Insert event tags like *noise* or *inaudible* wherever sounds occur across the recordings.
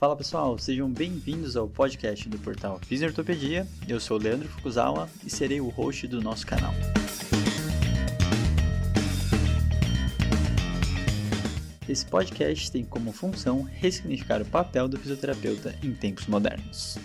Fala pessoal, sejam bem-vindos ao podcast do portal Fisiortopedia. Eu sou o Leandro Fukuzawa e serei o host do nosso canal. Esse podcast tem como função ressignificar o papel do fisioterapeuta em tempos modernos.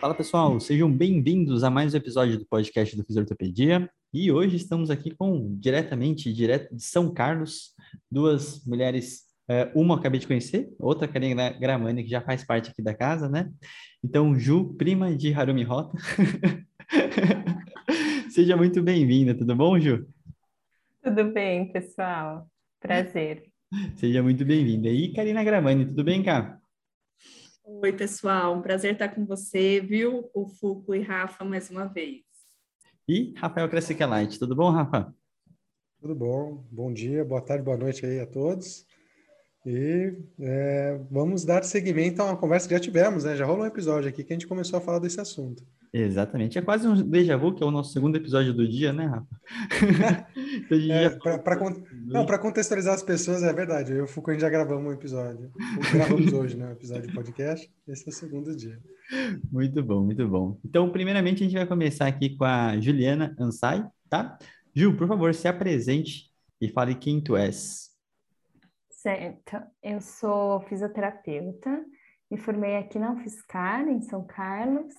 Fala pessoal, sejam bem-vindos a mais um episódio do podcast do Fisiortopedia. E hoje estamos aqui com diretamente direto de São Carlos, duas mulheres, é, uma eu acabei de conhecer, outra Karina Gramani, que já faz parte aqui da casa, né? Então, Ju, prima de Harumi Rota. *laughs* Seja muito bem-vinda, tudo bom, Ju? Tudo bem, pessoal. Prazer. Seja muito bem-vinda. E Karina Gramani, tudo bem, cá? Oi, pessoal, um prazer estar com você, viu? O Fuco e Rafa mais uma vez. E Rafael Light, tudo bom, Rafa? Tudo bom, bom dia, boa tarde, boa noite aí a todos. E é, vamos dar seguimento a uma conversa que já tivemos, né? Já rolou um episódio aqui que a gente começou a falar desse assunto. Exatamente. É quase um déjà vu, que é o nosso segundo episódio do dia, né, Rafa? *laughs* é, Para contextualizar as pessoas, é verdade. Eu e o Foucault já gravamos um episódio. Gravamos hoje, né? Um episódio de podcast. Esse é o segundo dia. Muito bom, muito bom. Então, primeiramente, a gente vai começar aqui com a Juliana Ansai, tá? Ju, por favor, se apresente e fale quem tu és. Certo. Eu sou fisioterapeuta. Me formei aqui na UFSCar, em São Carlos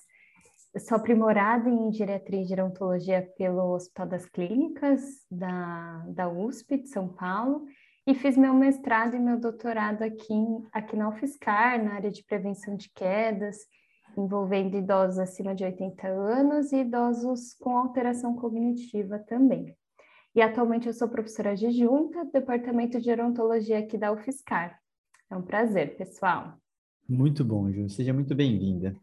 sou aprimorada em geriatria e gerontologia pelo Hospital das Clínicas da, da USP de São Paulo e fiz meu mestrado e meu doutorado aqui, aqui na UFSCar, na área de prevenção de quedas, envolvendo idosos acima de 80 anos e idosos com alteração cognitiva também. E atualmente eu sou professora adjunta do Departamento de Gerontologia aqui da UFSCar. É um prazer, pessoal. Muito bom, Ju. Seja muito bem-vinda.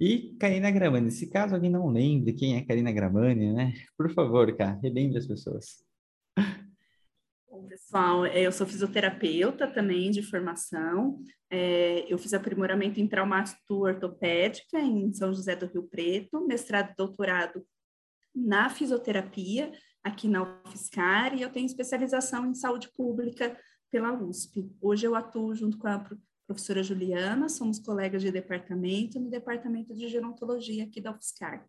E Karina Gramani, se caso alguém não lembre quem é Karina Gramani, né? Por favor, cara, relembre as pessoas. Pessoal, é, eu sou fisioterapeuta também de formação. É, eu fiz aprimoramento em traumato ortopédica em São José do Rio Preto, mestrado e doutorado na fisioterapia aqui na UFSCar e eu tenho especialização em saúde pública pela USP. Hoje eu atuo junto com a professora Juliana, somos colegas de departamento no departamento de gerontologia aqui da UFSCar.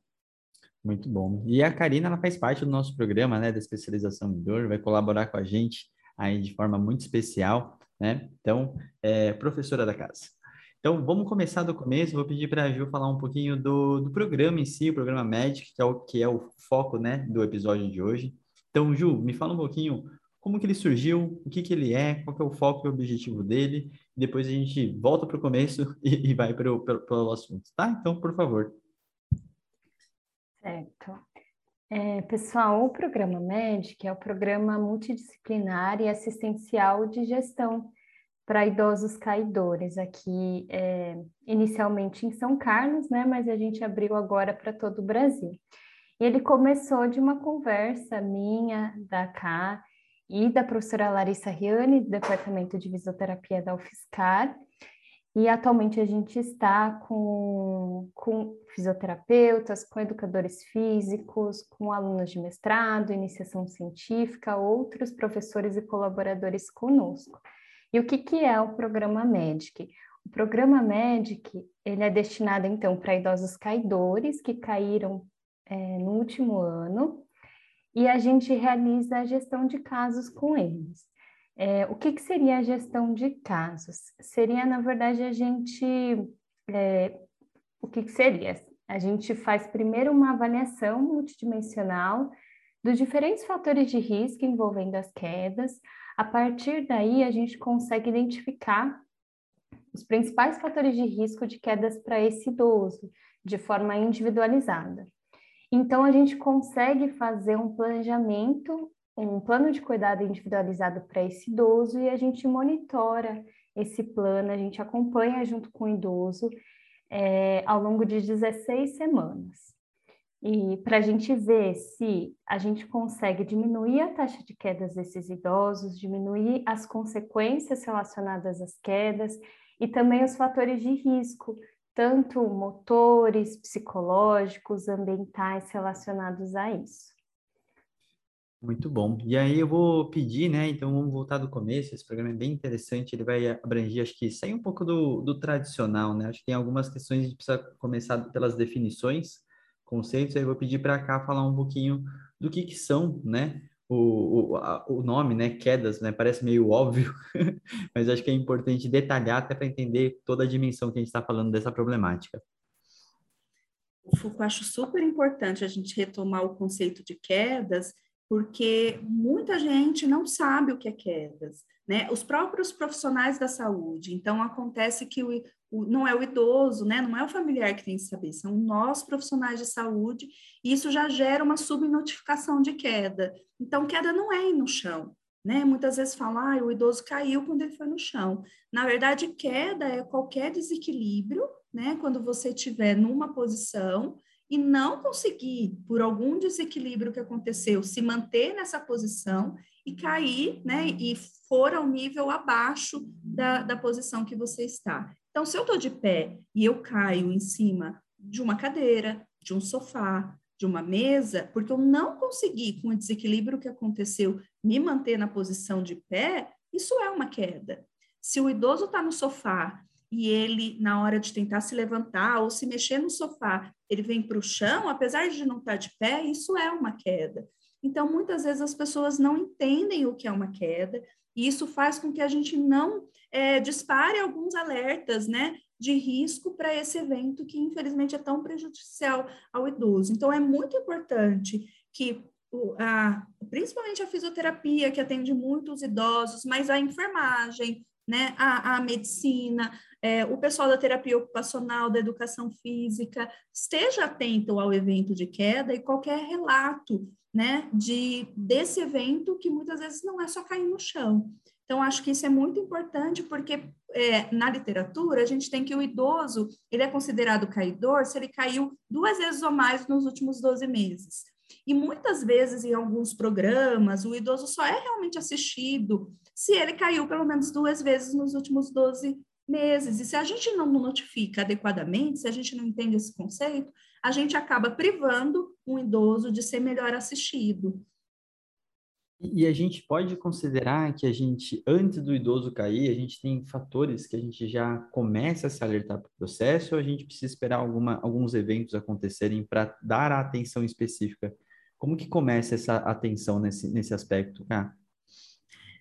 Muito bom. E a Karina, ela faz parte do nosso programa, né, da especialização em dor, vai colaborar com a gente aí de forma muito especial, né? Então, é professora da casa. Então, vamos começar do começo. Vou pedir para a Ju falar um pouquinho do, do programa em si, o programa Magic, que é o que é o foco, né, do episódio de hoje. Então, Ju, me fala um pouquinho como que ele surgiu, o que que ele é, qual que é o foco e o objetivo dele. Depois a gente volta para o começo *laughs* e, e vai para o assunto, tá? Então, por favor. Certo. É, pessoal, o programa MEDIC é o programa multidisciplinar e assistencial de gestão para idosos caidores, aqui é, inicialmente em São Carlos, né? Mas a gente abriu agora para todo o Brasil. E ele começou de uma conversa minha, da Cá, e da professora Larissa Riani, do Departamento de Fisioterapia da UFSCar. E atualmente a gente está com, com fisioterapeutas, com educadores físicos, com alunos de mestrado, iniciação científica, outros professores e colaboradores conosco. E o que, que é o programa MEDIC? O programa MEDIC ele é destinado então para idosos caidores que caíram é, no último ano e a gente realiza a gestão de casos com eles. É, o que, que, seria a gestão de casos? Seria, na verdade, a gente. É, o que, que seria? A gente faz primeiro uma avaliação multidimensional dos diferentes fatores de risco envolvendo as quedas. A partir daí, a gente consegue identificar os principais fatores de risco de quedas para esse idoso, de forma individualizada. Então, a gente consegue fazer um planejamento, um plano de cuidado individualizado para esse idoso e a gente monitora esse plano, a gente acompanha junto com o idoso é, ao longo de 16 semanas. E para a gente ver se a gente consegue diminuir a taxa de quedas desses idosos, diminuir as consequências relacionadas às quedas e também os fatores de risco tanto motores, psicológicos, ambientais relacionados a isso. Muito bom. E aí eu vou pedir, né? Então vamos voltar do começo. Esse programa é bem interessante. Ele vai abranger, acho que sair um pouco do, do tradicional, né? Acho que tem algumas questões que a gente precisa começar pelas definições, conceitos. Aí eu vou pedir para cá falar um pouquinho do que que são, né? O, o, a, o nome, né? Quedas, né? Parece meio óbvio, *laughs* mas acho que é importante detalhar até para entender toda a dimensão que a gente está falando dessa problemática. O Foucault acho super importante a gente retomar o conceito de quedas porque muita gente não sabe o que é quedas, né? Os próprios profissionais da saúde. Então, acontece que o, o, não é o idoso, né? Não é o familiar que tem que saber, são nós profissionais de saúde, e isso já gera uma subnotificação de queda. Então, queda não é ir no chão, né? Muitas vezes falam, ah, o idoso caiu quando ele foi no chão. Na verdade, queda é qualquer desequilíbrio, né? Quando você estiver numa posição e não conseguir, por algum desequilíbrio que aconteceu, se manter nessa posição e cair, né, e for ao nível abaixo da, da posição que você está. Então, se eu estou de pé e eu caio em cima de uma cadeira, de um sofá, de uma mesa, porque eu não consegui, com o desequilíbrio que aconteceu, me manter na posição de pé, isso é uma queda. Se o idoso está no sofá e ele, na hora de tentar se levantar ou se mexer no sofá, ele vem para o chão, apesar de não estar tá de pé, isso é uma queda. Então, muitas vezes as pessoas não entendem o que é uma queda, e isso faz com que a gente não é, dispare alguns alertas, né, de risco para esse evento que, infelizmente, é tão prejudicial ao idoso. Então, é muito importante que a, principalmente a fisioterapia, que atende muitos idosos, mas a enfermagem, né, a, a medicina, é, o pessoal da terapia ocupacional, da educação física, esteja atento ao evento de queda e qualquer relato né, de, desse evento que muitas vezes não é só cair no chão. Então, acho que isso é muito importante, porque é, na literatura a gente tem que o idoso ele é considerado caidor se ele caiu duas vezes ou mais nos últimos 12 meses. E muitas vezes, em alguns programas, o idoso só é realmente assistido se ele caiu pelo menos duas vezes nos últimos 12 meses. E se a gente não notifica adequadamente, se a gente não entende esse conceito, a gente acaba privando um idoso de ser melhor assistido. E a gente pode considerar que a gente, antes do idoso cair, a gente tem fatores que a gente já começa a se alertar para o processo ou a gente precisa esperar alguma, alguns eventos acontecerem para dar a atenção específica? Como que começa essa atenção nesse, nesse aspecto, cara?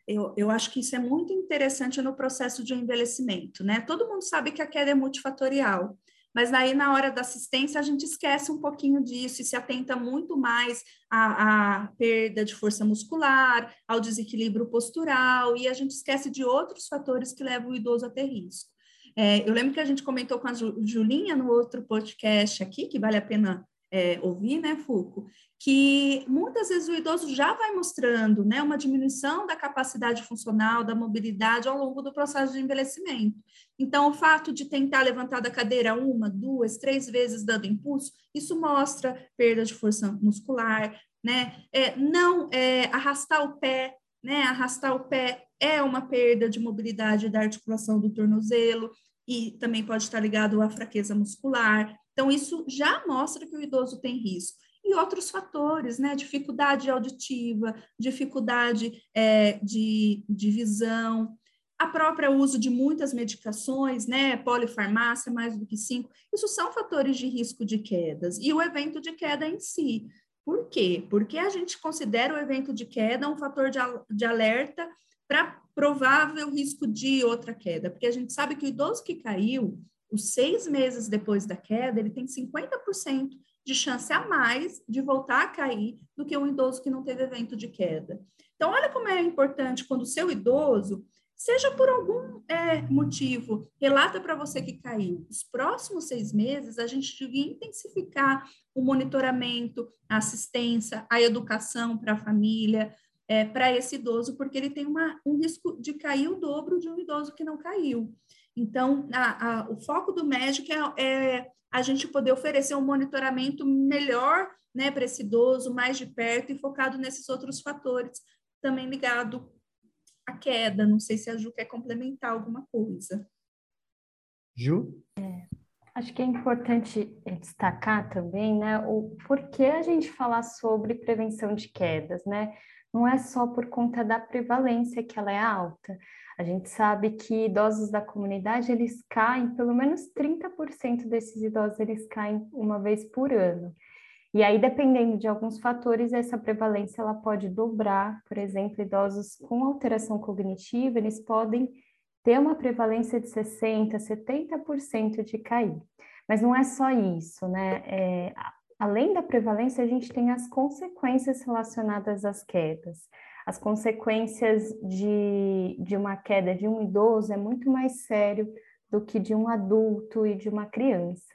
Eu, eu acho que isso é muito interessante no processo de envelhecimento, né? Todo mundo sabe que a queda é multifatorial, mas aí na hora da assistência a gente esquece um pouquinho disso e se atenta muito mais à, à, perda de força muscular, ao desequilíbrio postural, e a gente esquece de outros fatores que levam o idoso a ter risco. É, eu lembro que a gente comentou com a Julinha no outro podcast aqui, que vale a pena é, ouvir, né, Fuco, que muitas vezes o idoso já vai mostrando né, uma diminuição da capacidade funcional, da mobilidade ao longo do processo de envelhecimento. Então, o fato de tentar levantar da cadeira uma, duas, três vezes dando impulso, isso mostra perda de força muscular, né? É, não é, arrastar o pé, né? Arrastar o pé é uma perda de mobilidade da articulação do tornozelo e também pode estar ligado à fraqueza muscular. Então, isso já mostra que o idoso tem risco e outros fatores, né? Dificuldade auditiva, dificuldade é, de, de visão, a própria uso de muitas medicações, né? Polifarmácia, mais do que cinco, isso são fatores de risco de quedas. E o evento de queda em si. Por quê? Porque a gente considera o evento de queda um fator de, de alerta para provável risco de outra queda, porque a gente sabe que o idoso que caiu, os seis meses depois da queda, ele tem 50% de chance a mais de voltar a cair do que um idoso que não teve evento de queda. Então, olha como é importante quando o seu idoso, seja por algum é, motivo, relata para você que caiu. Os próximos seis meses, a gente devia intensificar o monitoramento, a assistência, a educação para a família, é, para esse idoso, porque ele tem uma, um risco de cair o dobro de um idoso que não caiu. Então, a, a, o foco do médico é, é a gente poder oferecer um monitoramento melhor né, para esse idoso, mais de perto e focado nesses outros fatores, também ligado à queda. Não sei se a Ju quer complementar alguma coisa. Ju? É. Acho que é importante destacar também, né, o porquê a gente falar sobre prevenção de quedas, né? Não é só por conta da prevalência que ela é alta. A gente sabe que idosos da comunidade, eles caem, pelo menos 30% desses idosos, eles caem uma vez por ano. E aí, dependendo de alguns fatores, essa prevalência ela pode dobrar. Por exemplo, idosos com alteração cognitiva, eles podem ter uma prevalência de 60%, 70% de cair. Mas não é só isso, né? É, além da prevalência, a gente tem as consequências relacionadas às quedas. As consequências de, de uma queda de um idoso é muito mais sério do que de um adulto e de uma criança.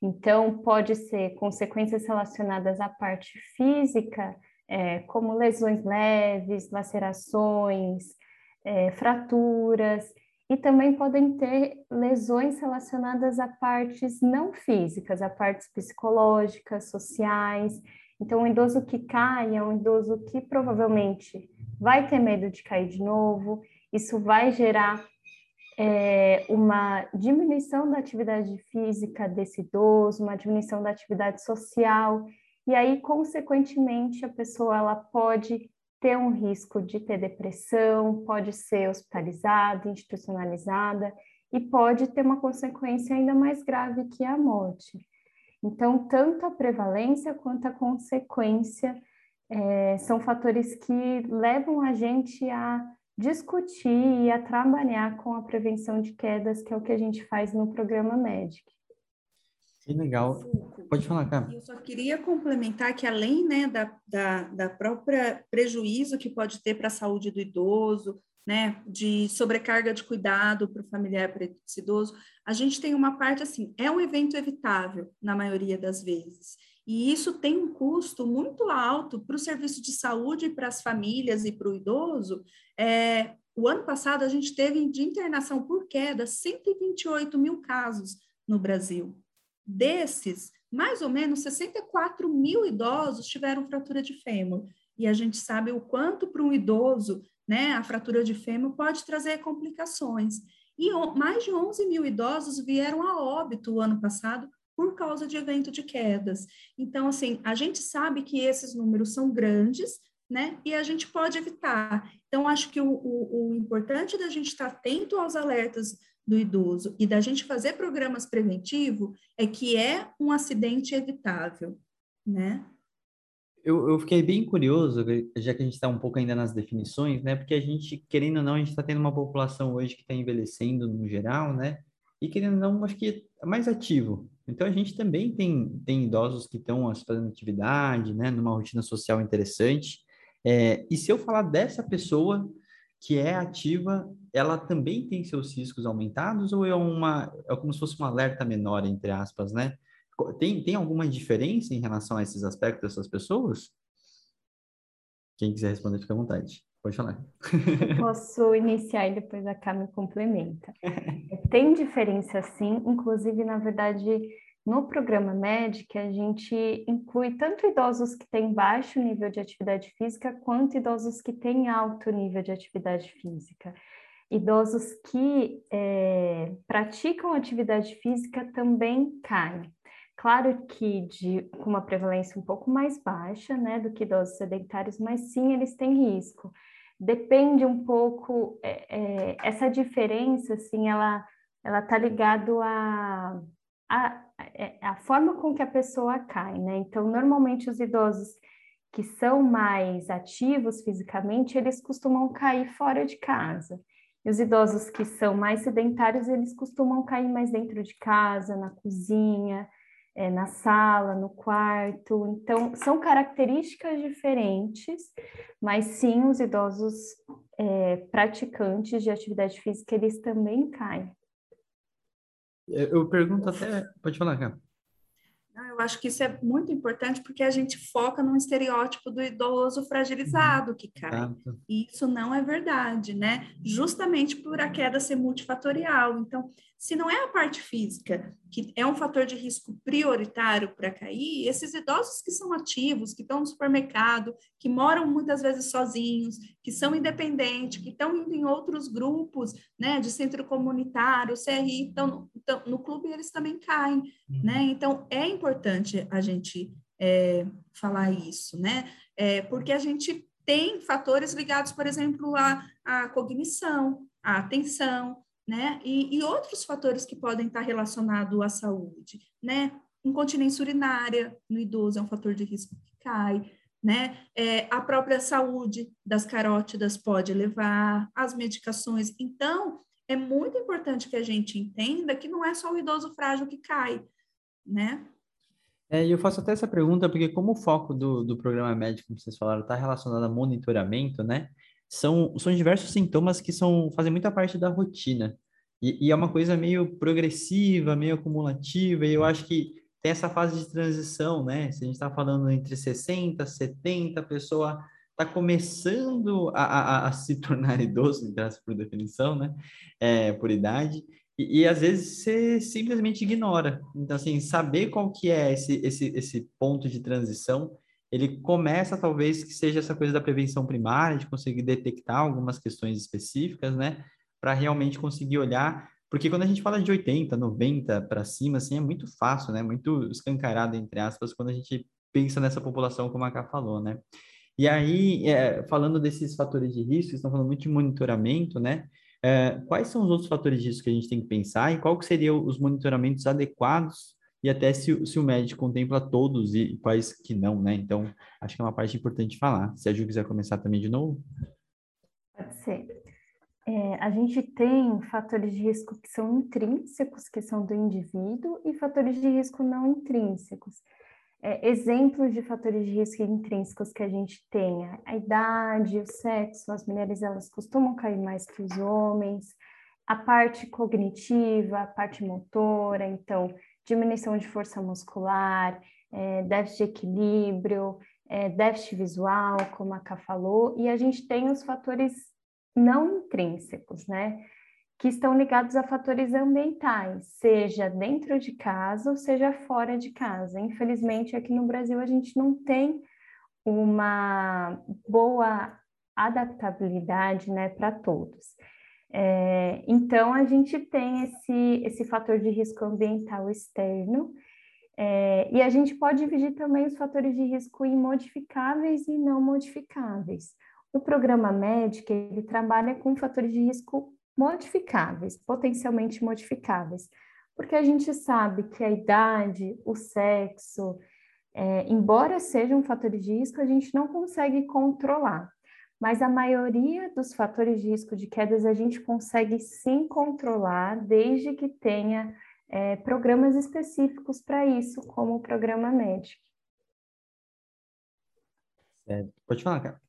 Então, pode ser consequências relacionadas à parte física, é, como lesões leves, lacerações, é, fraturas, e também podem ter lesões relacionadas a partes não físicas, a partes psicológicas, sociais. Então, o idoso que cai é um idoso que provavelmente vai ter medo de cair de novo, isso vai gerar é, uma diminuição da atividade física desse idoso, uma diminuição da atividade social, e aí, consequentemente, a pessoa ela pode ter um risco de ter depressão, pode ser hospitalizada, institucionalizada e pode ter uma consequência ainda mais grave que a morte. Então, tanto a prevalência quanto a consequência é, são fatores que levam a gente a discutir e a trabalhar com a prevenção de quedas, que é o que a gente faz no programa Medic. Que legal. Pode falar, cara. Eu só queria complementar que além né, da, da, da própria prejuízo que pode ter para a saúde do idoso, né, de sobrecarga de cuidado para o familiar idoso, a gente tem uma parte assim, é um evento evitável na maioria das vezes. E isso tem um custo muito alto para o serviço de saúde, para as famílias e para o idoso. É, o ano passado, a gente teve de internação por queda 128 mil casos no Brasil. Desses, mais ou menos 64 mil idosos tiveram fratura de fêmur. E a gente sabe o quanto para um idoso né, a fratura de fêmur pode trazer complicações. E mais de 11 mil idosos vieram a óbito o ano passado por causa de evento de quedas. Então, assim, a gente sabe que esses números são grandes, né? E a gente pode evitar. Então, acho que o, o, o importante da gente estar atento aos alertas do idoso e da gente fazer programas preventivos é que é um acidente evitável, né? Eu, eu fiquei bem curioso, já que a gente está um pouco ainda nas definições, né? Porque a gente, querendo ou não, a gente está tendo uma população hoje que está envelhecendo no geral, né? E querendo ou não, acho que é mais ativo. Então, a gente também tem, tem idosos que estão fazendo atividade, né? Numa rotina social interessante. É, e se eu falar dessa pessoa que é ativa, ela também tem seus riscos aumentados ou é uma é como se fosse um alerta menor entre aspas, né? Tem, tem alguma diferença em relação a esses aspectos dessas pessoas? Quem quiser responder, fica à vontade. Pode falar. Eu *laughs* posso iniciar e depois a Cá me complementa. Tem diferença sim, inclusive, na verdade, no programa MEDIC, a gente inclui tanto idosos que têm baixo nível de atividade física, quanto idosos que têm alto nível de atividade física. Idosos que é, praticam atividade física também caem. Claro que de, com uma prevalência um pouco mais baixa, né, do que idosos sedentários, mas sim eles têm risco. Depende um pouco, é, é, essa diferença, assim, ela ela está ligado a, a é, é a forma com que a pessoa cai, né? Então, normalmente os idosos que são mais ativos fisicamente, eles costumam cair fora de casa. E os idosos que são mais sedentários, eles costumam cair mais dentro de casa, na cozinha, é, na sala, no quarto. Então, são características diferentes, mas sim, os idosos é, praticantes de atividade física, eles também caem. Eu pergunto até. Pode falar, cara. Acho que isso é muito importante porque a gente foca num estereótipo do idoso fragilizado que cai. E isso não é verdade, né? Justamente por a queda ser multifatorial. Então, se não é a parte física, que é um fator de risco prioritário para cair, esses idosos que são ativos, que estão no supermercado, que moram muitas vezes sozinhos, que são independentes, que estão indo em outros grupos, né, de centro comunitário, CRI, estão no, no clube, eles também caem, né? Uhum. Então, é importante a gente é, falar isso, né? É, porque a gente tem fatores ligados, por exemplo, à, à cognição, à atenção, né? E, e, outros fatores que podem estar relacionados à saúde, né? Incontinência urinária no idoso é um fator de risco que cai, né? É, a própria saúde das carótidas pode levar, as medicações. Então, é muito importante que a gente entenda que não é só o idoso frágil que cai, né? É, eu faço até essa pergunta porque como o foco do, do programa médico, como vocês falaram, está relacionado a monitoramento, né? são, são diversos sintomas que são, fazem muita parte da rotina. E, e, é uma coisa meio progressiva, meio acumulativa, e eu acho que tem essa fase de transição, né? Se a gente está falando entre 60, 70, a pessoa está começando a, a, a, se tornar *laughs* idoso, graças por definição, né? É, por idade, e, e, às vezes você simplesmente ignora. Então, assim, saber qual que é esse, esse, esse ponto de transição ele começa talvez que seja essa coisa da prevenção primária, de conseguir detectar algumas questões específicas, né, para realmente conseguir olhar, porque quando a gente fala de 80, 90 para cima, assim, é muito fácil, né, muito escancarado, entre aspas, quando a gente pensa nessa população, como a Ká falou, né. E aí, é, falando desses fatores de risco, estão falando muito de monitoramento, né, é, quais são os outros fatores de risco que a gente tem que pensar e qual que seriam os monitoramentos adequados e até se, se o médico contempla todos e quais que não, né? Então, acho que é uma parte importante de falar. Se a Ju quiser começar também de novo. Pode ser. É, a gente tem fatores de risco que são intrínsecos, que são do indivíduo, e fatores de risco não intrínsecos. É, exemplos de fatores de risco intrínsecos que a gente tem, a idade, o sexo, as mulheres elas costumam cair mais que os homens, a parte cognitiva, a parte motora, então diminuição de força muscular, é, déficit de equilíbrio, é, déficit visual, como a Ká falou, e a gente tem os fatores não intrínsecos, né? Que estão ligados a fatores ambientais, seja dentro de casa ou seja fora de casa. Infelizmente, aqui no Brasil, a gente não tem uma boa adaptabilidade né, para todos. É, então, a gente tem esse, esse fator de risco ambiental externo, é, e a gente pode dividir também os fatores de risco em modificáveis e não modificáveis. O programa médico, ele trabalha com fatores de risco modificáveis, potencialmente modificáveis, porque a gente sabe que a idade, o sexo, é, embora sejam fatores de risco, a gente não consegue controlar mas a maioria dos fatores de risco de quedas a gente consegue sim controlar, desde que tenha é, programas específicos para isso, como o programa médico. É, pode falar, cara.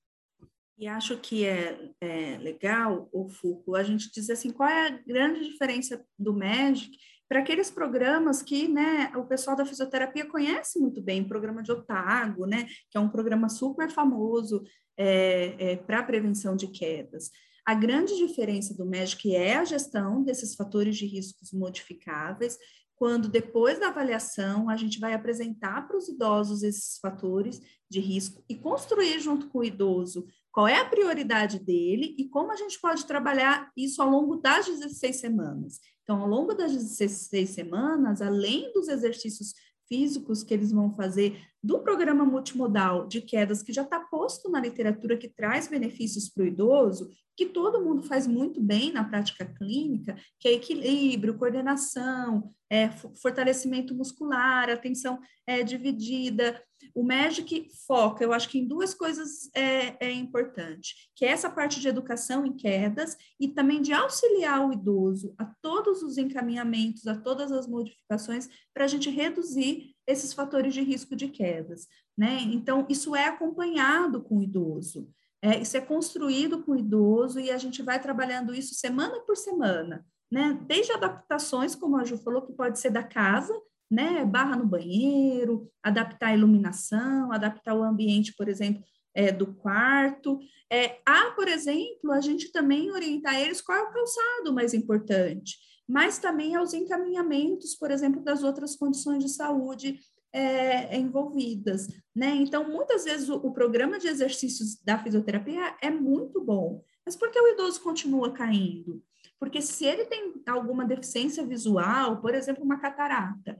E acho que é, é legal, o Foucault, a gente dizer assim, qual é a grande diferença do MEDIC para aqueles programas que né, o pessoal da fisioterapia conhece muito bem, o programa de Otago, né, que é um programa super famoso, é, é, para prevenção de quedas. A grande diferença do MEDIC é a gestão desses fatores de riscos modificáveis, quando depois da avaliação a gente vai apresentar para os idosos esses fatores de risco e construir junto com o idoso qual é a prioridade dele e como a gente pode trabalhar isso ao longo das 16 semanas. Então, ao longo das 16 semanas, além dos exercícios físicos que eles vão fazer do programa multimodal de quedas, que já está posto na literatura, que traz benefícios para o idoso, que todo mundo faz muito bem na prática clínica, que é equilíbrio, coordenação, é, fortalecimento muscular, atenção é, dividida. O MEDIC foca, eu acho que em duas coisas é, é importante, que é essa parte de educação em quedas e também de auxiliar o idoso a todos os encaminhamentos, a todas as modificações, para a gente reduzir esses fatores de risco de quedas, né? Então, isso é acompanhado com o idoso, é, isso é construído com o idoso e a gente vai trabalhando isso semana por semana, né? Desde adaptações, como a Ju falou, que pode ser da casa, né? Barra no banheiro, adaptar a iluminação, adaptar o ambiente, por exemplo, é, do quarto. É, há, por exemplo, a gente também orientar eles qual é o calçado mais importante, mas também aos encaminhamentos, por exemplo, das outras condições de saúde é, envolvidas, né? Então, muitas vezes o, o, programa de exercícios da fisioterapia é muito bom, mas por que o idoso continua caindo? Porque se ele tem alguma deficiência visual, por exemplo, uma catarata,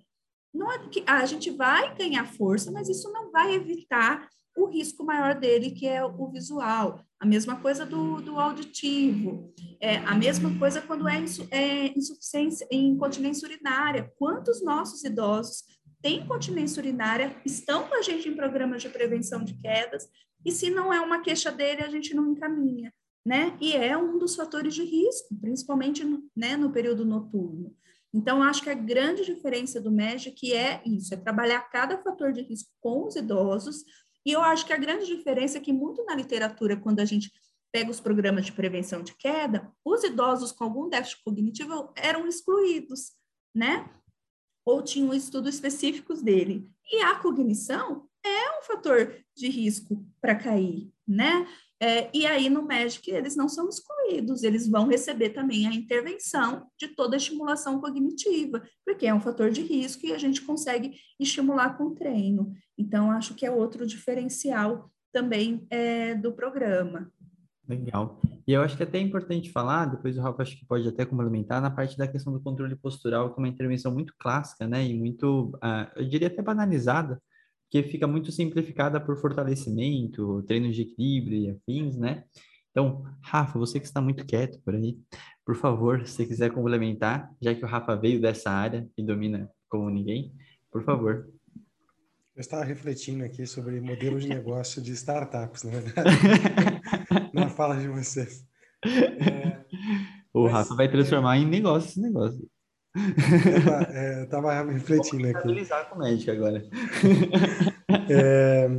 não é a gente vai ganhar força, mas isso não vai evitar o risco maior dele, que é o visual. A mesma coisa do, do auditivo. É, a mesma coisa quando é, insu, é insuficiência, incontinência urinária. Quantos nossos idosos têm incontinência urinária, estão com a gente em programas de prevenção de quedas, e se não é uma queixa dele, a gente não encaminha. Né? E é um dos fatores de risco, principalmente no, né, no período noturno. Então, acho que a grande diferença do MEG é isso, é trabalhar cada fator de risco com os idosos, e eu acho que a grande diferença é que muito na literatura, quando a gente pega os programas de prevenção de queda, os idosos com algum déficit cognitivo eram excluídos, né? Ou tinham estudos específicos dele. E a cognição é um fator de risco para cair, né? É, e aí, no MEDIC, eles não são excluídos, eles vão receber também a intervenção de toda a estimulação cognitiva, porque é um fator de risco e a gente consegue estimular com treino. Então, acho que é outro diferencial também é, do programa. Legal. E eu acho que é até importante falar, depois o Rafa acho que pode até complementar, na parte da questão do controle postural, que é uma intervenção muito clássica, né, e muito, uh, eu diria até banalizada, que fica muito simplificada por fortalecimento, treino de equilíbrio e afins, né? Então, Rafa, você que está muito quieto por aí, por favor, se você quiser complementar, já que o Rafa veio dessa área e domina como ninguém, por favor. Eu estava refletindo aqui sobre modelo de *laughs* negócio de startups, na verdade, *laughs* na fala de vocês. É, o mas, Rafa vai transformar é... em negócio esse negócio. *laughs* Eu estava refletindo aqui. Estabilizar com médico agora. É,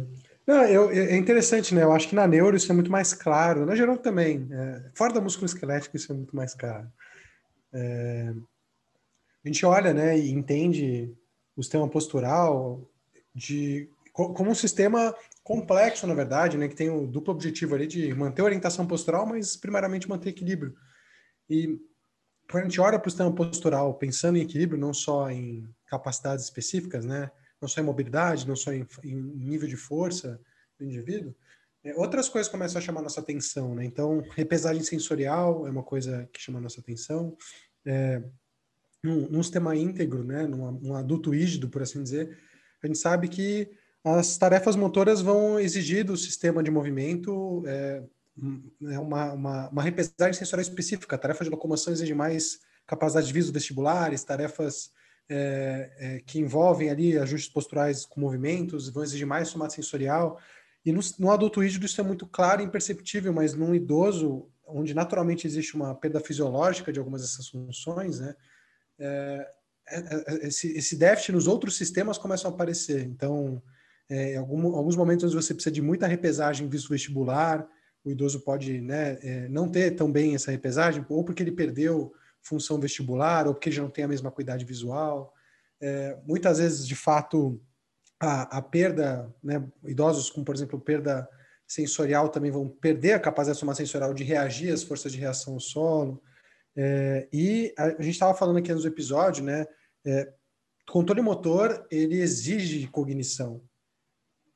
não, eu, é interessante, né? Eu acho que na neuro isso é muito mais claro, na geral também. É, fora da músculo esquelética isso é muito mais claro. É, a gente olha, né, e entende o sistema postural de como um sistema complexo, na verdade, né, que tem o duplo objetivo ali de manter a orientação postural, mas primariamente manter equilíbrio. E quando a gente olha para o sistema postural pensando em equilíbrio, não só em capacidades específicas, né? não só em mobilidade, não só em, em nível de força do indivíduo, é, outras coisas começam a chamar nossa atenção. Né? Então, repesagem sensorial é uma coisa que chama nossa atenção. É, num, num, sistema íntegro, né? num, adulto rígido, por assim dizer, a gente sabe que as tarefas motoras vão exigir do sistema de movimento é uma, uma, uma repesagem sensorial específica. Tarefa de locomoção exige mais capacidade de viso vestibulares, tarefas é, é, que envolvem ali ajustes posturais com movimentos, vão exigir mais somato sensorial. E no, no adulto rígido isso é muito claro e imperceptível, mas num idoso, onde naturalmente existe uma perda fisiológica de algumas dessas funções, né, é, é, é, esse, esse déficit nos outros sistemas começam a aparecer. Então, em algum, alguns momentos você precisa de muita repesagem visto vestibular, o idoso pode né, é, não ter tão bem essa repesagem, ou porque ele perdeu função vestibular, ou porque já não tem a mesma acuidade visual. É, muitas vezes, de fato, a, a perda, né, idosos com, por exemplo, perda sensorial também vão perder a capacidade de sensorial de reagir às forças de reação ao solo. É, e a, a gente estava falando aqui no episódio, né? É, controle motor ele exige cognição.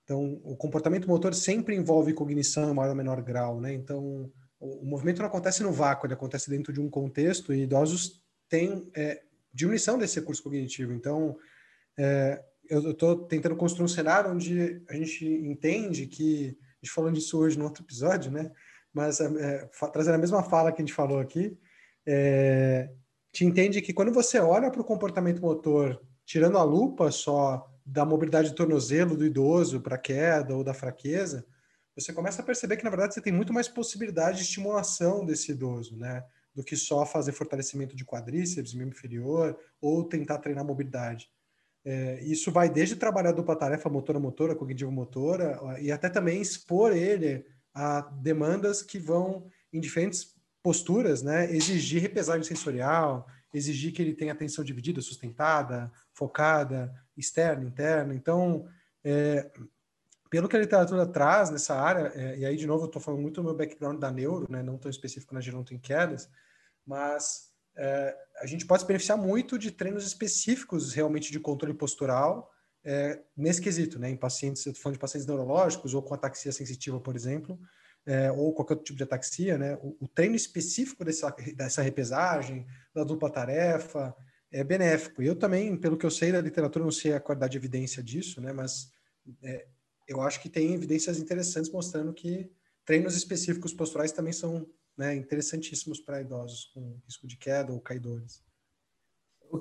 Então, o comportamento motor sempre envolve cognição em maior ou menor grau, né? Então, o, movimento não acontece no vácuo, ele acontece dentro de um contexto e idosos têm é, diminuição desse recurso cognitivo. Então, é, eu estou tentando construir um cenário onde a gente entende que, a gente falou disso hoje no outro episódio, né? Mas é, trazendo a mesma fala que a gente falou aqui, é, te entende que quando você olha para o comportamento motor, tirando a lupa só da mobilidade do tornozelo do idoso para queda ou da fraqueza, você começa a perceber que, na verdade, você tem muito mais possibilidade de estimulação desse idoso, né? Do que só fazer fortalecimento de quadríceps, membro inferior, ou tentar treinar mobilidade. É, isso vai desde trabalhar dupla tarefa motora-motora, cognitivo-motora, e até também expor ele a demandas que vão, em diferentes posturas, né, exigir repesagem sensorial, exigir que ele tenha atenção dividida, sustentada, focada, externa, interna. Então, é, pelo que a literatura traz nessa área, é, e aí de novo eu estou falando muito do meu background da neuro, né, não tão específico na geronto em quedas, mas é, a gente pode se beneficiar muito de treinos específicos realmente de controle postural é, nesse quesito, né, em pacientes, eu estou falando de pacientes neurológicos ou com ataxia sensitiva, por exemplo, é, ou qualquer outro tipo de ataxia, né, o, o treino específico dessa, dessa repesagem, da dupla tarefa, é benéfico. E eu também, pelo que eu sei da literatura, não sei a qualidade de evidência disso, né, mas é, eu acho que tem evidências interessantes mostrando que treinos específicos posturais também são né, interessantíssimos para idosos com risco de queda ou caidores.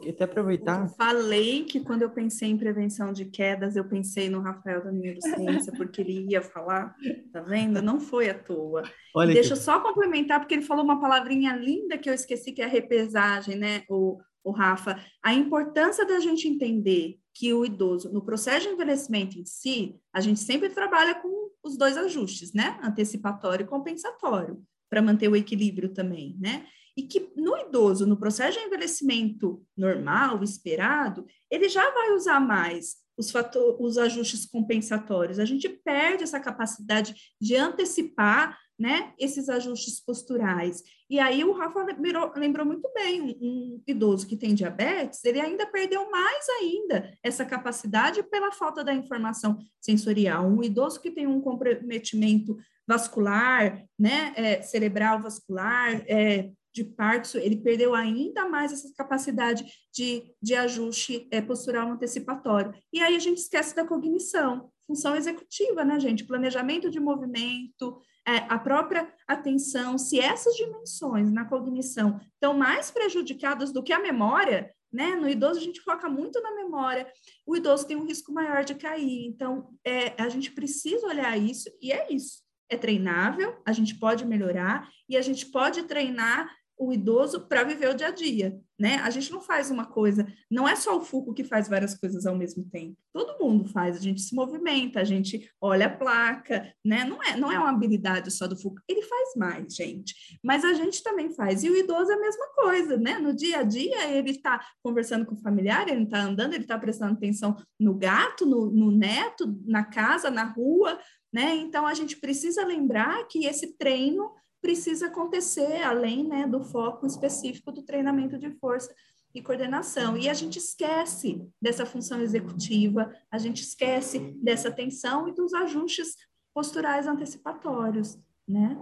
Até aproveitar. Eu falei que quando eu pensei em prevenção de quedas, eu pensei no Rafael da neurociência, porque ele ia falar, tá vendo? Não foi à toa. Olha deixa eu só complementar, porque ele falou uma palavrinha linda que eu esqueci, que é a repesagem, né, o, o Rafa. A importância da gente entender que o idoso, no processo de envelhecimento em si, a gente sempre trabalha com os dois ajustes, né? Antecipatório e compensatório, para manter o equilíbrio também, né? E que no idoso, no processo de envelhecimento normal, esperado, ele já vai usar mais os, fator, os ajustes compensatórios. A gente perde essa capacidade de antecipar né, esses ajustes posturais. E aí o Rafa lembrou, lembrou muito bem, um, idoso que tem diabetes, ele ainda perdeu mais ainda essa capacidade pela falta da informação sensorial. Um idoso que tem um comprometimento vascular, né, é, cerebral vascular, é, de Parkinson, ele perdeu ainda mais essa capacidade de, de ajuste é, postural antecipatório. E aí a gente esquece da cognição, função executiva, né, gente? Planejamento de movimento, a própria atenção, se essas dimensões na cognição estão mais prejudicadas do que a memória, né? No idoso a gente foca muito na memória, o idoso tem um risco maior de cair. Então, é, a gente precisa olhar isso, e é isso. É treinável, a gente pode melhorar e a gente pode treinar o idoso para viver o dia a dia, né? A gente não faz uma coisa, não é só o Foucault que faz várias coisas ao mesmo tempo. Todo mundo faz, a gente se movimenta, a gente olha a placa, né? Não é, não é uma habilidade só do Foucault, ele faz mais, gente. Mas a gente também faz. E o idoso é a mesma coisa, né? No dia a dia ele está conversando com o familiar, ele está andando, ele está prestando atenção no gato, no, no neto, na casa, na rua, né? Então a gente precisa lembrar que esse treino precisa acontecer além né, do foco específico do treinamento de força e coordenação. E a gente esquece dessa função executiva, a gente esquece dessa atenção e dos ajustes posturais antecipatórios, né?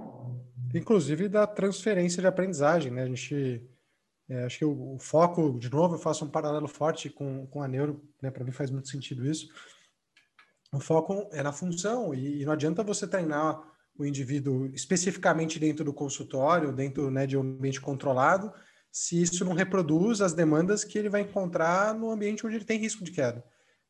Inclusive da transferência de aprendizagem, né? A gente, é, acho que o, o, foco, de novo, eu faço um paralelo forte com, com a neuro, né? Para mim faz muito sentido isso. O foco é na função e, e não adianta você treinar o indivíduo especificamente dentro do consultório, dentro né, de um ambiente controlado, se isso não reproduz as demandas que ele vai encontrar no ambiente onde ele tem risco de queda.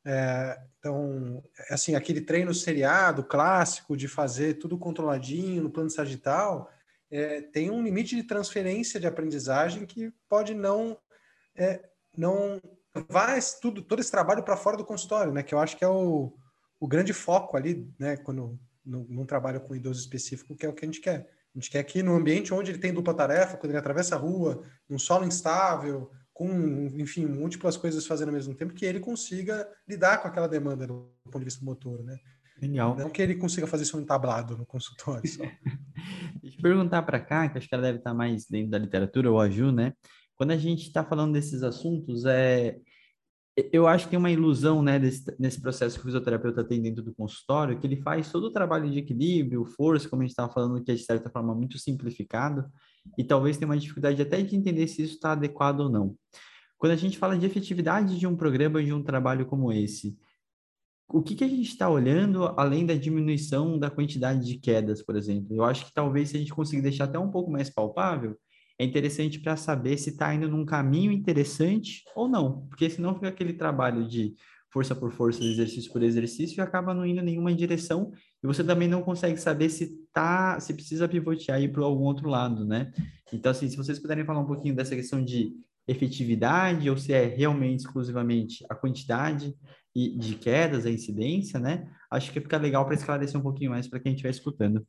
É, então, assim, aquele treino seriado, clássico, de fazer tudo controladinho no plano sagital, é, tem um limite de transferência de aprendizagem que pode não é, não vai tudo todo esse trabalho para fora do consultório, né? Que eu acho que é o, o grande foco ali, né? Quando num, trabalho com idoso específico, que é o que a gente quer. A gente quer que no ambiente onde ele tem dupla tarefa, quando ele atravessa a rua, num solo instável, com, enfim, múltiplas coisas fazendo ao mesmo tempo, que ele consiga lidar com aquela demanda do ponto de vista motor, né? Genial. Não que ele consiga fazer isso tablado no consultório só. *laughs* Deixa eu perguntar para cá, que acho que ela deve estar mais dentro da literatura, ou a Ju, né? Quando a gente está falando desses assuntos, é, eu acho que tem uma ilusão, né, desse, nesse processo que o fisioterapeuta tem dentro do consultório, que ele faz todo o trabalho de equilíbrio, força, como a gente estava falando, que é de certa forma muito simplificado, e talvez tenha uma dificuldade até de entender se isso está adequado ou não. Quando a gente fala de efetividade de um programa, de um trabalho como esse, o que, que a gente está olhando além da diminuição da quantidade de quedas, por exemplo? Eu acho que talvez se a gente conseguir deixar até um pouco mais palpável, é interessante para saber se está indo num caminho interessante ou não, porque senão fica aquele trabalho de força por força, exercício por exercício e acaba não indo em nenhuma direção e você também não consegue saber se tá, se precisa pivotear e ir para algum outro lado, né? Então, assim, se vocês puderem falar um pouquinho dessa questão de efetividade ou se é realmente exclusivamente a quantidade e de quedas, a incidência, né? Acho que fica legal para esclarecer um pouquinho mais para quem estiver escutando.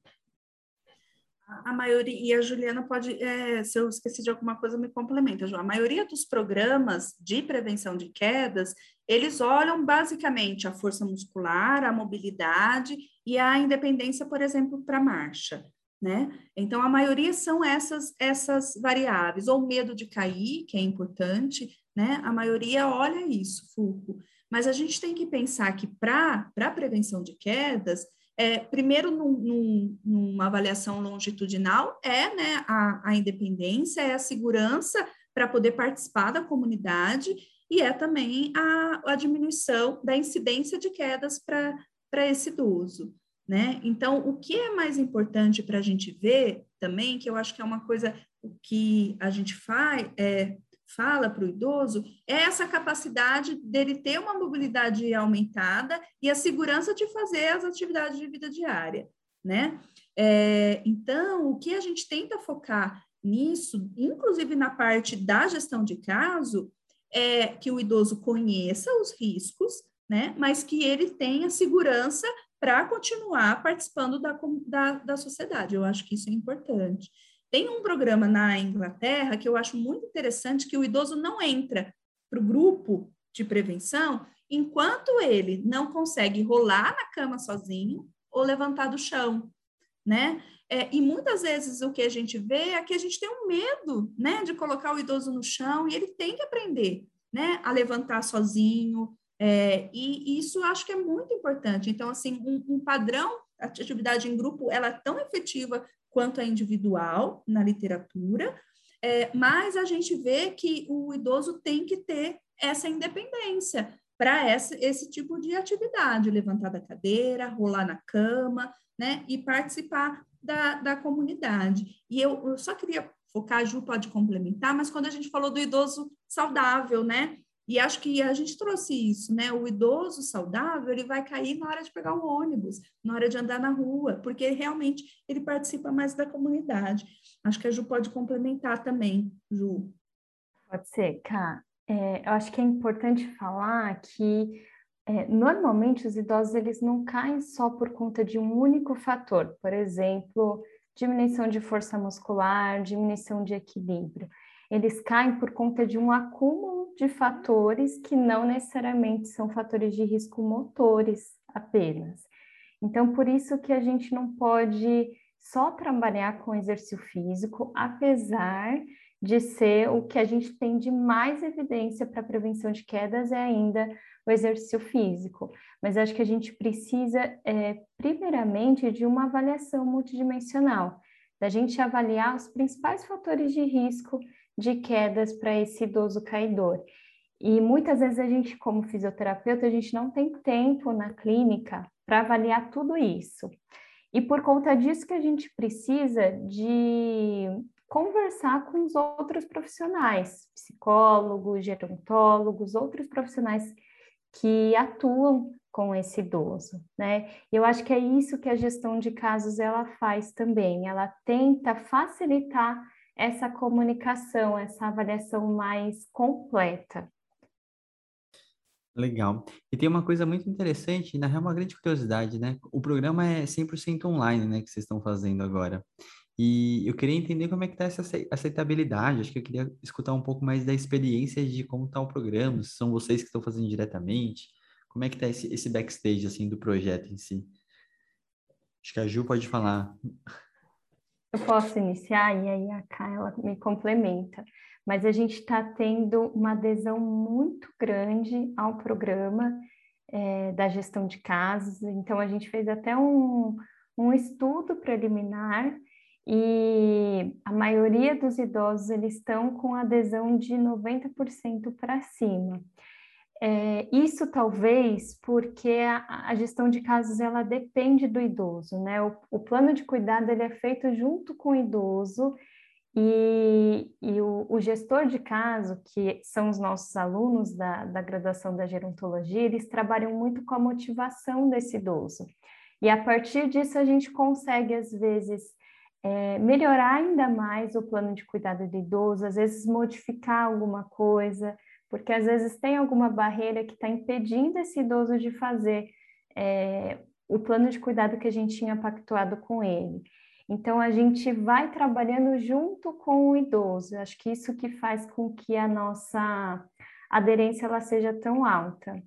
A maioria, e a Juliana pode, é, se eu esqueci de alguma coisa, me complementa. A maioria dos programas de prevenção de quedas, eles olham basicamente a força muscular, a mobilidade e a independência, por exemplo, para marcha, né? Então, a maioria são essas, essas variáveis, ou medo de cair, que é importante, né? A maioria olha isso, Foucault. Mas a gente tem que pensar que para a prevenção de quedas, é, primeiro, num, num, numa avaliação longitudinal, é né, a, a independência, é a segurança para poder participar da comunidade e é também a, a diminuição da incidência de quedas para esse idoso. Né? Então, o que é mais importante para a gente ver também, que eu acho que é uma coisa que a gente faz, é, fala para o idoso é essa capacidade dele ter uma mobilidade aumentada e a segurança de fazer as atividades de vida diária, né? É, então, o que a gente tenta focar nisso, inclusive na parte da gestão de caso, é que o idoso conheça os riscos, né? Mas que ele tenha segurança para continuar participando da, da, da sociedade. Eu acho que isso é importante. Tem um programa na Inglaterra que eu acho muito interessante, que o idoso não entra para o grupo de prevenção enquanto ele não consegue rolar na cama sozinho ou levantar do chão, né? É, e muitas vezes o que a gente vê é que a gente tem um medo, né, de colocar o idoso no chão e ele tem que aprender, né, a levantar sozinho. É, e, e, isso eu acho que é muito importante. Então, assim, um, um padrão, a atividade em grupo, ela é tão efetiva quanto a individual na literatura, é, mas a gente vê que o idoso tem que ter essa independência para esse tipo de atividade, levantar da cadeira, rolar na cama, né, e participar da, da comunidade. E eu, eu só queria focar, a Ju pode complementar, mas quando a gente falou do idoso saudável, né, e acho que a gente trouxe isso, né? O idoso saudável, ele vai cair na hora de pegar o ônibus, na hora de andar na rua, porque realmente ele participa mais da comunidade. Acho que a Ju pode complementar também, Ju. Pode ser, Cá. É, eu acho que é importante falar que é, normalmente os idosos eles não caem só por conta de um único fator, por exemplo, diminuição de força muscular, diminuição de equilíbrio. Eles caem por conta de um acúmulo de fatores que não necessariamente são fatores de risco motores apenas. Então, por isso que a gente não pode só trabalhar com exercício físico, apesar de ser o que a gente tem de mais evidência para prevenção de quedas é ainda o exercício físico. Mas acho que a gente precisa, é, primeiramente, de uma avaliação multidimensional, da gente avaliar os principais fatores de risco de quedas para esse idoso caidor. E muitas vezes a gente, como fisioterapeuta, a gente não tem tempo na clínica para avaliar tudo isso. E por conta disso que a gente precisa de conversar com os outros profissionais, psicólogos, gerontólogos, outros profissionais que atuam com esse idoso, né? Eu acho que é isso que a gestão de casos ela faz também, ela tenta facilitar essa comunicação, essa avaliação mais completa. Legal. E tem uma coisa muito interessante, na real, uma grande curiosidade, né? O programa é 100% online, né, que vocês estão fazendo agora. E eu queria entender como é que está essa aceitabilidade. Acho que eu queria escutar um pouco mais da experiência de como está o programa, se são vocês que estão fazendo diretamente. Como é que está esse, esse backstage, assim, do projeto em si? Acho que a Ju pode falar. Eu posso iniciar e aí a Carla me complementa. Mas a gente está tendo uma adesão muito grande ao programa é, da gestão de casos. Então a gente fez até um, um estudo preliminar e a maioria dos idosos eles estão com adesão de 90% para cima. É, isso talvez porque a, a, gestão de casos ela depende do idoso, né? O, o, plano de cuidado ele é feito junto com o idoso e, e o, o, gestor de caso, que são os nossos alunos da, da graduação da gerontologia, eles trabalham muito com a motivação desse idoso. E a partir disso a gente consegue às vezes é, melhorar ainda mais o plano de cuidado do idoso, às vezes modificar alguma coisa porque às vezes tem alguma barreira que está impedindo esse idoso de fazer é, o plano de cuidado que a gente tinha pactuado com ele. Então, a gente vai trabalhando junto com o idoso. Acho que isso que faz com que a nossa aderência ela seja tão alta.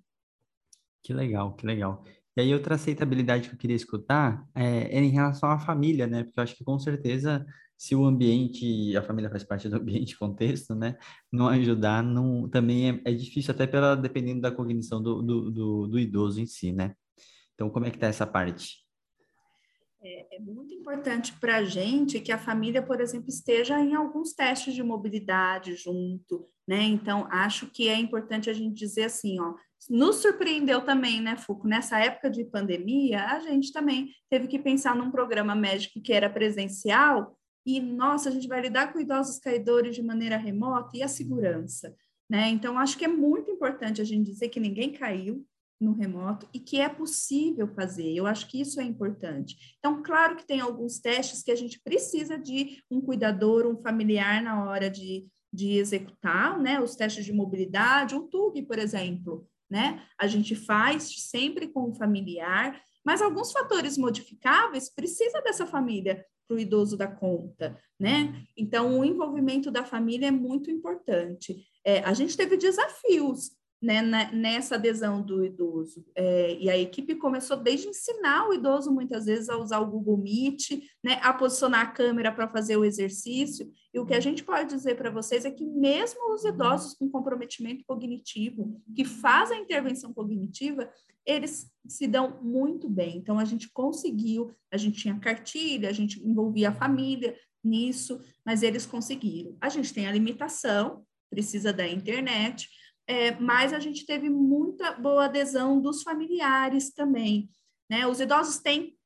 Que legal, que legal. E aí, outra aceitabilidade que eu queria escutar é, é em relação à família, né? Porque eu acho que com certeza, se o ambiente, a família faz parte do ambiente, contexto, né? Não ajudar, não, também é, é difícil, até pela, dependendo da cognição do, do, do, do idoso em si, né? Então, como é que tá essa parte? É, é muito importante para a gente que a família, por exemplo, esteja em alguns testes de mobilidade junto, né? Então, acho que é importante a gente dizer assim, ó, nos surpreendeu também, né, Fuco? Nessa época de pandemia, a gente também teve que pensar num programa médico que era presencial e, nossa, a gente vai lidar com idosos caidores de maneira remota e a segurança, né? Então, acho que é muito importante a gente dizer que ninguém caiu, no remoto e que é possível fazer. Eu acho que isso é importante. Então, claro que tem alguns testes que a gente precisa de um cuidador, um familiar na hora de, de executar, né? Os testes de mobilidade, o TUG, por exemplo, né? A gente faz sempre com o familiar, mas alguns fatores modificáveis precisa dessa família para o idoso dar conta, né? Então, o envolvimento da família é muito importante. É, a gente teve desafios né, nessa adesão do idoso. É, e a equipe começou desde ensinar o idoso, muitas vezes, a usar o Google Meet, né, a posicionar a câmera para fazer o exercício. E o que a gente pode dizer para vocês é que, mesmo os idosos com comprometimento cognitivo, que fazem a intervenção cognitiva, eles se dão muito bem. Então, a gente conseguiu, a gente tinha cartilha, a gente envolvia a família nisso, mas eles conseguiram. A gente tem a limitação, precisa da internet, é, mas a gente teve muita boa adesão dos familiares também. Né? Os idosos têm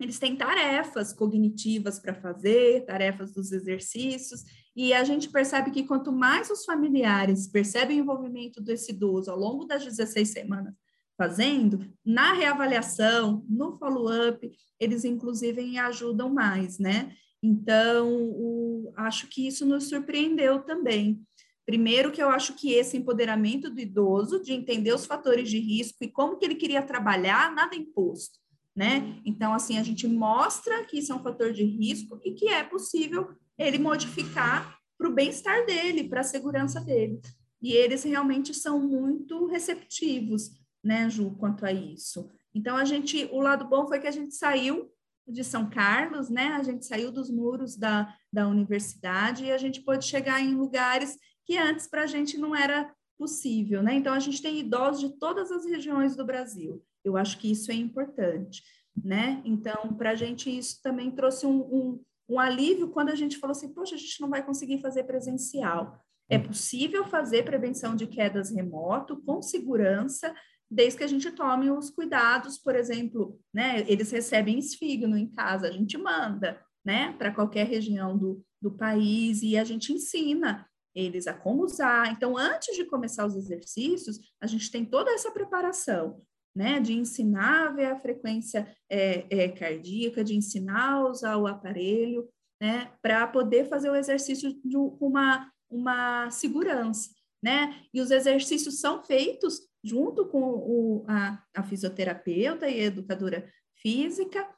eles têm tarefas cognitivas para fazer, tarefas dos exercícios, e a gente percebe que quanto mais os familiares percebem o envolvimento desse idoso ao longo das 16 semanas fazendo, na reavaliação, no follow-up, eles inclusive ajudam mais, né? Então, o, acho que isso nos surpreendeu também. Primeiro que eu acho que esse empoderamento do idoso, de entender os fatores de risco e como que ele queria trabalhar, nada imposto, né? Então, assim, a gente mostra que isso é um fator de risco e que é possível ele modificar para o bem-estar dele, para a segurança dele. E eles realmente são muito receptivos, né, Ju, quanto a isso. Então, a gente, o lado bom foi que a gente saiu de São Carlos, né? A gente saiu dos muros da, da universidade e a gente pôde chegar em lugares que antes para a gente não era possível, né? Então a gente tem idosos de todas as regiões do Brasil. Eu acho que isso é importante, né? Então para a gente isso também trouxe um, um, um, alívio quando a gente falou assim, poxa, a gente não vai conseguir fazer presencial. É possível fazer prevenção de quedas remoto com segurança, desde que a gente tome os cuidados, por exemplo, né? Eles recebem esfígano em casa, a gente manda, né? Para qualquer região do, do país e a gente ensina eles a como usar. Então, antes de começar os exercícios, a gente tem toda essa preparação, né? De ensinar a ver a frequência é, é, cardíaca, de ensinar a usar o aparelho, né? Para poder fazer o exercício com uma, uma segurança, né? E os exercícios são feitos junto com o, a, a fisioterapeuta e a educadora física,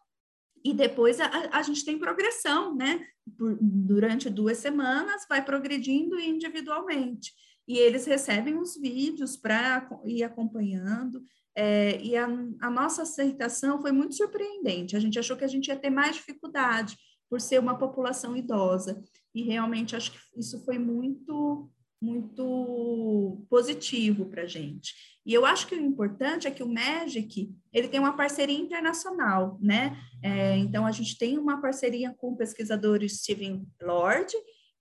e depois a, a, gente tem progressão, né? Por, durante duas semanas, vai progredindo individualmente. E eles recebem os vídeos para ir acompanhando. É, e a, a, nossa aceitação foi muito surpreendente. A gente achou que a gente ia ter mais dificuldade por ser uma população idosa. E realmente acho que isso foi muito muito positivo para a gente. E eu acho que o importante é que o Magic ele tem uma parceria internacional, né? É, então a gente tem uma parceria com o pesquisador Steven Lord,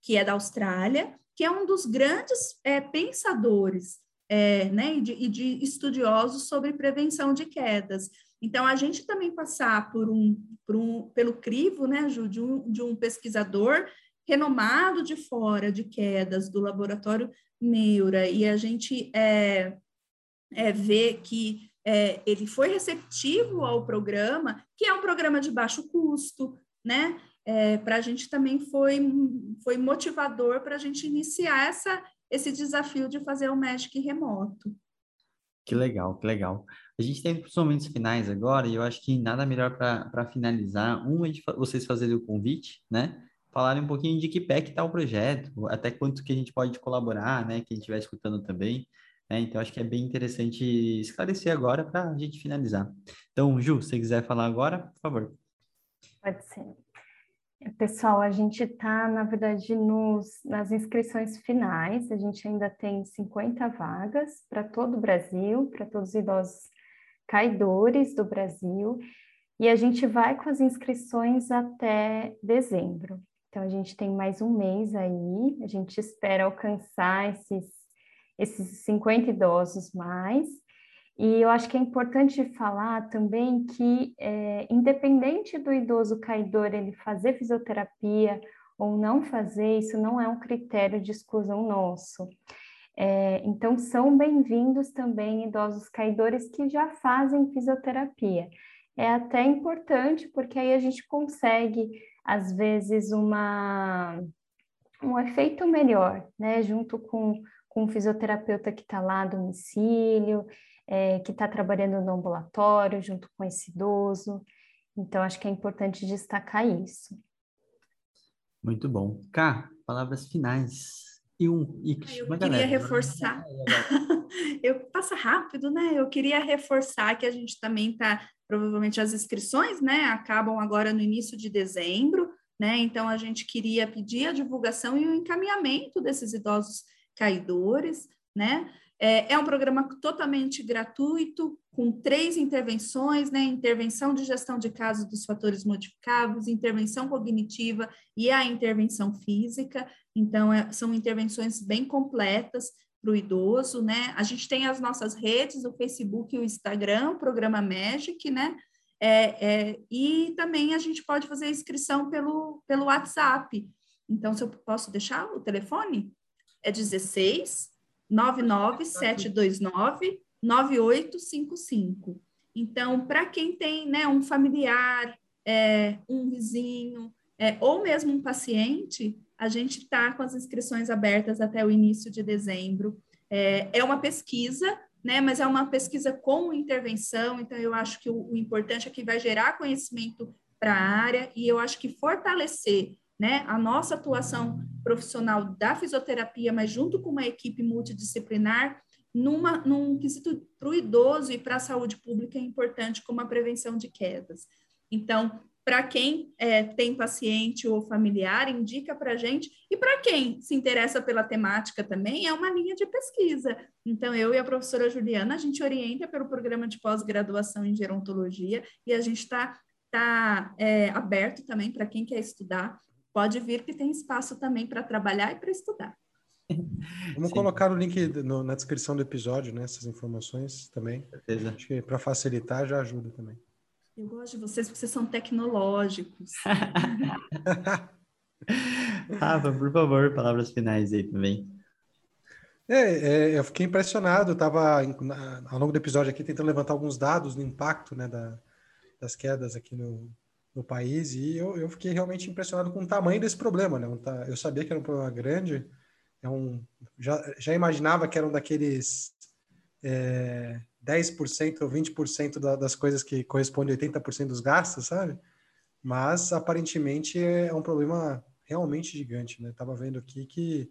que é da Austrália, que é um dos grandes é, pensadores é, né, e de, e de estudiosos sobre prevenção de quedas. Então, a gente também passar por um, por um pelo crivo, né, Ju, de um, de um pesquisador renomado de fora de quedas do laboratório Neura, e a gente é, é, vê que é, ele foi receptivo ao programa, que é um programa de baixo custo, né? É, para a gente também foi, foi motivador para a gente iniciar essa, esse desafio de fazer o Magic remoto. Que legal, que legal. A gente tem os momentos finais agora, e eu acho que nada melhor para finalizar. Um é de vocês fazerem o convite, né? Falarem um pouquinho de que pé que está o projeto, até quanto que a gente pode colaborar, né? Quem estiver escutando também. Né? Então, acho que é bem interessante esclarecer agora para a gente finalizar. Então, Ju, se quiser falar agora, por favor. Pode ser. Pessoal, a gente está, na verdade, nos, nas inscrições finais, a gente ainda tem 50 vagas para todo o Brasil, para todos os idosos caidores do Brasil, e a gente vai com as inscrições até dezembro. Então, a gente tem mais um mês aí, a gente espera alcançar esses, esses 50 idosos mais, e eu acho que é importante falar também que, é, independente do idoso caidor ele fazer fisioterapia ou não fazer, isso não é um critério de exclusão nosso. É, então, são bem-vindos também idosos caidores que já fazem fisioterapia. É até importante, porque aí a gente consegue, às vezes, uma, um efeito melhor, né, junto com, com o fisioterapeuta que está lá do domicílio é, que está trabalhando no ambulatório junto com esse idoso. Então, acho que é importante destacar isso. Muito bom. Cá, palavras finais. E um, e ah, eu queria galera. reforçar. *laughs* eu passa rápido, né? Eu queria reforçar que a gente também está, provavelmente as inscrições, né, acabam agora no início de dezembro, né? Então a gente queria pedir a divulgação e o encaminhamento desses idosos caidores, né? É, é um programa totalmente gratuito, com três intervenções, né? Intervenção de gestão de casos dos fatores modificáveis, intervenção cognitiva e a intervenção física. Então, é, são intervenções bem completas para o idoso, né? A gente tem as nossas redes, o Facebook e o Instagram, o programa Magic, né? É, é, e também a gente pode fazer a inscrição pelo, pelo WhatsApp. Então, se eu posso deixar o telefone? É 16 99729 9855. Então, para quem tem né, um familiar, é, um vizinho, é, ou mesmo um paciente, a gente está com as inscrições abertas até o início de dezembro. É, é uma pesquisa, né, mas é uma pesquisa com intervenção, então eu acho que o, o importante é que vai gerar conhecimento para a área e eu acho que fortalecer né, a nossa atuação profissional da fisioterapia, mas junto com uma equipe multidisciplinar, numa, num quesito para o idoso e para a saúde pública é importante, como a prevenção de quedas. Então, para quem é, tem paciente ou familiar, indica para a gente, e para quem se interessa pela temática também, é uma linha de pesquisa. Então, eu e a professora Juliana, a gente orienta pelo programa de pós-graduação em gerontologia, e a gente está tá, é, aberto também para quem quer estudar pode vir que tem espaço também para trabalhar e para estudar. Vamos Sim. colocar o link no, na descrição do episódio, né? Essas informações também. Certeza. Acho que para facilitar já ajuda também. Eu gosto de vocês porque vocês são tecnológicos. *laughs* Rafa, por favor, palavras finais aí também. É, é, eu fiquei impressionado, eu estava ao longo do episódio aqui tentando levantar alguns dados do impacto né, da, das quedas aqui no, no país e eu, eu fiquei realmente impressionado com o tamanho desse problema, né? Eu sabia que era um problema grande, é um, já, já imaginava que era um daqueles é, 10% ou 20% da, das coisas que corresponde a 80% dos gastos, sabe? Mas aparentemente é um problema realmente gigante, né? Tava vendo aqui que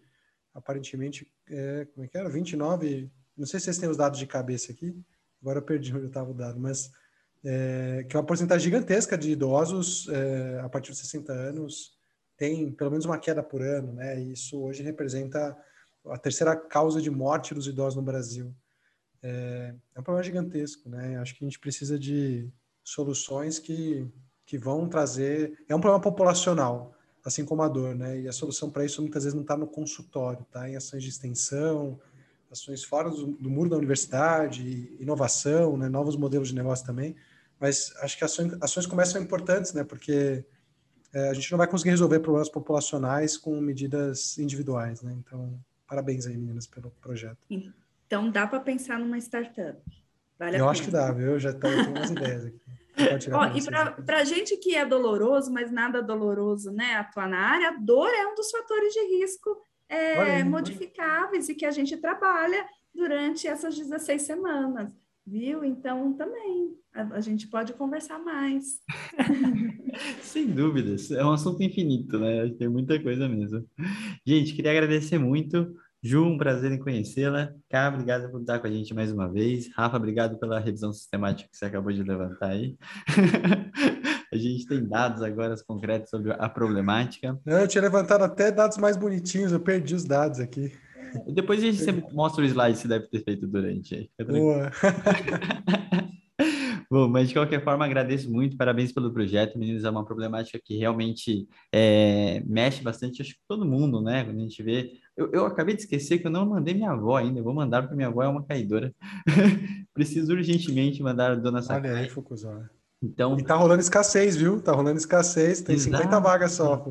aparentemente, é, como é que era? 29, não sei se vocês têm os dados de cabeça aqui, agora eu perdi onde estava o dado, mas é, que é uma porcentagem gigantesca de idosos é, a partir de 60 anos tem pelo menos uma queda por ano, né? E isso hoje representa a terceira causa de morte dos idosos no Brasil. É, é um problema gigantesco, né? Acho que a gente precisa de soluções que, que vão trazer. É um problema populacional, assim como a dor, né? E a solução para isso muitas vezes não está no consultório, tá? Em ações de extensão, ações fora do, do muro da universidade, inovação, né? Novos modelos de negócio também mas acho que ações, ações são importantes, né? Porque é, a gente não vai conseguir resolver problemas populacionais com medidas individuais, né? Então, parabéns aí, meninas, pelo projeto. Então, dá para pensar numa startup. Vale eu acho que dá, viu? Eu já tenho umas ideias aqui. Ó, e para gente que é doloroso, mas nada doloroso, né, atuar na área, a dor é um dos fatores de risco é, modificáveis e que a gente trabalha durante essas 16 semanas, viu? Então, também a, a gente pode conversar mais. *laughs* Sem dúvidas, é um assunto infinito, né? Tem muita coisa mesmo. Gente, queria agradecer muito. Ju, um prazer em conhecê-la. Cá, obrigado por estar com a gente mais uma vez. Rafa, obrigado pela revisão sistemática que você acabou de levantar aí. *laughs* a gente tem dados agora concretos sobre a problemática. Não, eu tinha levantado até dados mais bonitinhos, eu perdi os dados aqui. Depois a gente mostra o slide que deve ter feito durante. Boa. *laughs* Bom, mas de qualquer forma, agradeço muito, parabéns pelo projeto. Meninos, é uma problemática que realmente é, mexe bastante, acho que todo mundo, né? Quando a gente vê. Eu, eu acabei de esquecer que eu não mandei minha avó ainda, eu vou mandar porque minha avó é uma caidora. *laughs* Preciso urgentemente mandar a dona Sakai. Olha aí, Fukuzão. Então, e tá rolando escassez, viu? Tá rolando escassez, tem Exato. 50 vagas só.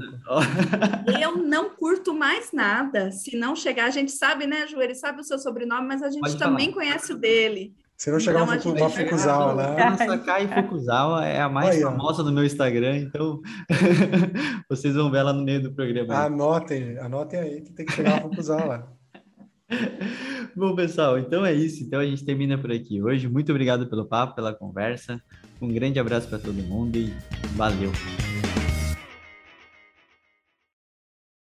*laughs* Eu não curto mais nada. Se não chegar, a gente sabe, né, Ju? Ele sabe o seu sobrenome, mas a gente Pode também falar. conhece o dele. Se não chegar então, uma, uma Fukuzawa lá. Sakai Fukuzawa é a mais Aí, famosa no meu Instagram, então *laughs* vocês vão ver ela no meio do programa. Anotem, anotem aí que tem que chegar uma Fukuzawa lá. *laughs* Bom, pessoal, então é isso. Então a gente termina por aqui hoje. Muito obrigado pelo papo, pela conversa. Um grande abraço para todo mundo e valeu!